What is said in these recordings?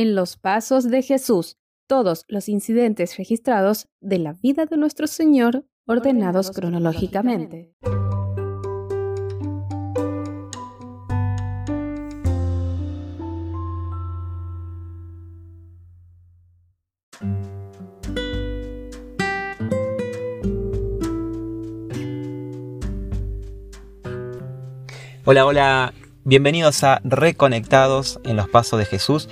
En los pasos de Jesús, todos los incidentes registrados de la vida de nuestro Señor ordenados cronológicamente. Hola, hola, bienvenidos a Reconectados en los Pasos de Jesús.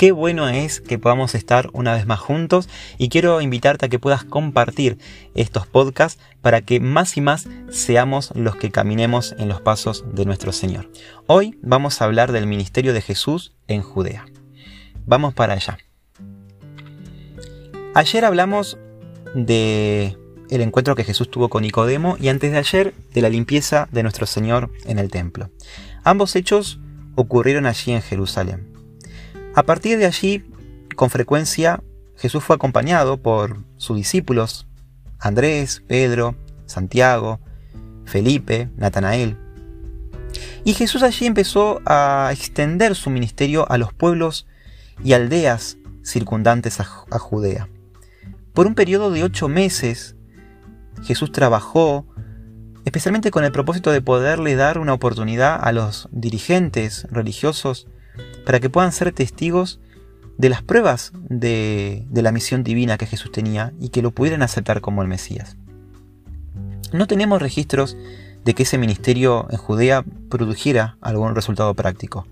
Qué bueno es que podamos estar una vez más juntos y quiero invitarte a que puedas compartir estos podcasts para que más y más seamos los que caminemos en los pasos de nuestro Señor. Hoy vamos a hablar del ministerio de Jesús en Judea. Vamos para allá. Ayer hablamos de el encuentro que Jesús tuvo con Nicodemo y antes de ayer de la limpieza de nuestro Señor en el templo. Ambos hechos ocurrieron allí en Jerusalén. A partir de allí, con frecuencia, Jesús fue acompañado por sus discípulos, Andrés, Pedro, Santiago, Felipe, Natanael. Y Jesús allí empezó a extender su ministerio a los pueblos y aldeas circundantes a, Judea. Por un periodo de ocho meses, Jesús trabajó especialmente con el propósito de poderle dar una oportunidad a los dirigentes religiosos para que puedan ser testigos de las pruebas de, la misión divina que Jesús tenía y que lo pudieran aceptar como el Mesías. No tenemos registros de que ese ministerio en Judea produjera algún resultado práctico.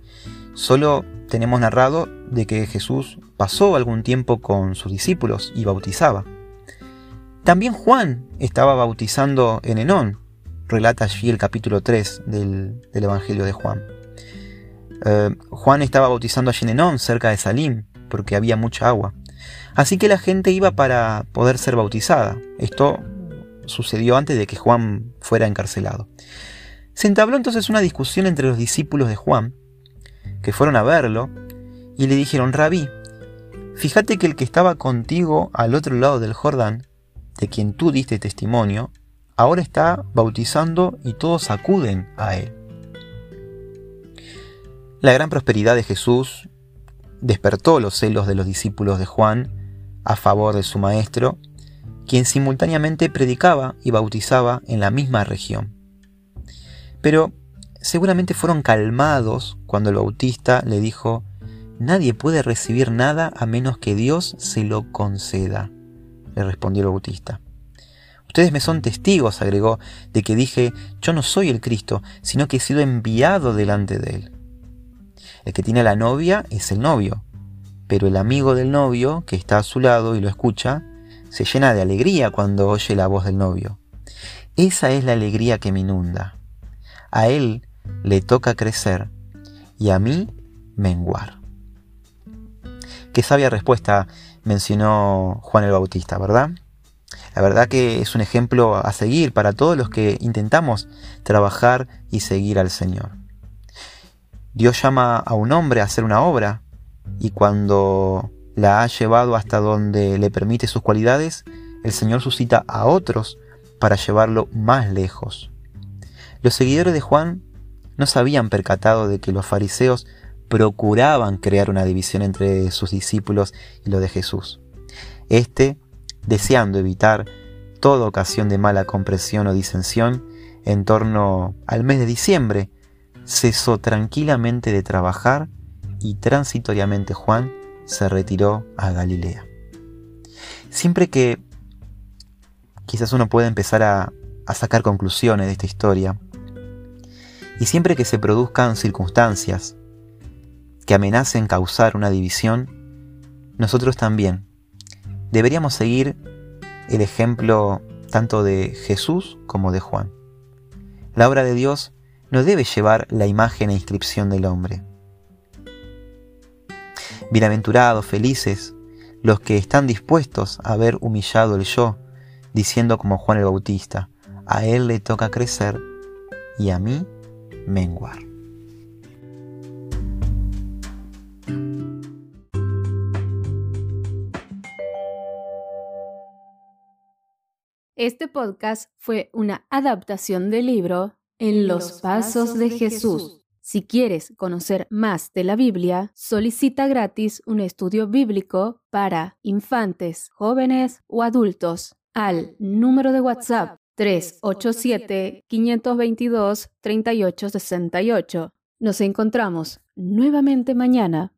Solo tenemos narrado de que Jesús pasó algún tiempo con sus discípulos y bautizaba. También Juan estaba bautizando en Enón, relata allí el capítulo 3 del, Evangelio de Juan. Eh, Juan estaba bautizando allí en Enón, cerca de Salim, porque había mucha agua. Así que la gente iba para poder ser bautizada. Esto sucedió antes de que Juan fuera encarcelado. Se entabló entonces una discusión entre los discípulos de Juan, que fueron a verlo, y le dijeron, Rabí, fíjate que el que estaba contigo al otro lado del Jordán de quien tú diste testimonio, ahora está bautizando y todos acuden a él. La gran prosperidad de Jesús despertó los celos de los discípulos de Juan a favor de su maestro, quien simultáneamente predicaba y bautizaba en la misma región. Pero seguramente fueron calmados cuando el bautista le dijo, Nadie puede recibir nada a menos que Dios se lo conceda le respondió el bautista. Ustedes me son testigos, agregó, de que dije, yo no soy el Cristo, sino que he sido enviado delante de él. El que tiene la novia es el novio, pero el amigo del novio, que está a su lado y lo escucha, se llena de alegría cuando oye la voz del novio. Esa es la alegría que me inunda. A él le toca crecer y a mí menguar. Qué sabia respuesta mencionó Juan el Bautista, ¿verdad? La verdad que es un ejemplo a seguir para todos los que intentamos trabajar y seguir al Señor. Dios llama a un hombre a hacer una obra y cuando la ha llevado hasta donde le permite sus cualidades, el Señor suscita a otros para llevarlo más lejos. Los seguidores de Juan no se habían percatado de que los fariseos procuraban crear una división entre sus discípulos y lo de Jesús. Este, deseando evitar toda ocasión de mala compresión o disensión, en torno al mes de diciembre, cesó tranquilamente de trabajar y transitoriamente Juan se retiró a Galilea. Siempre que quizás uno pueda empezar a, a sacar conclusiones de esta historia, y siempre que se produzcan circunstancias que amenacen causar una división, nosotros también deberíamos seguir el ejemplo tanto de Jesús como de Juan. La obra de Dios no debe llevar la imagen e inscripción del hombre. Bienaventurados, felices, los que están dispuestos a ver humillado el yo, diciendo como Juan el Bautista, a él le toca crecer y a mí menguar. Este podcast fue una adaptación del libro En los Pasos de Jesús. Si quieres conocer más de la Biblia, solicita gratis un estudio bíblico para infantes, jóvenes o adultos al número de WhatsApp 387-522-3868. Nos encontramos nuevamente mañana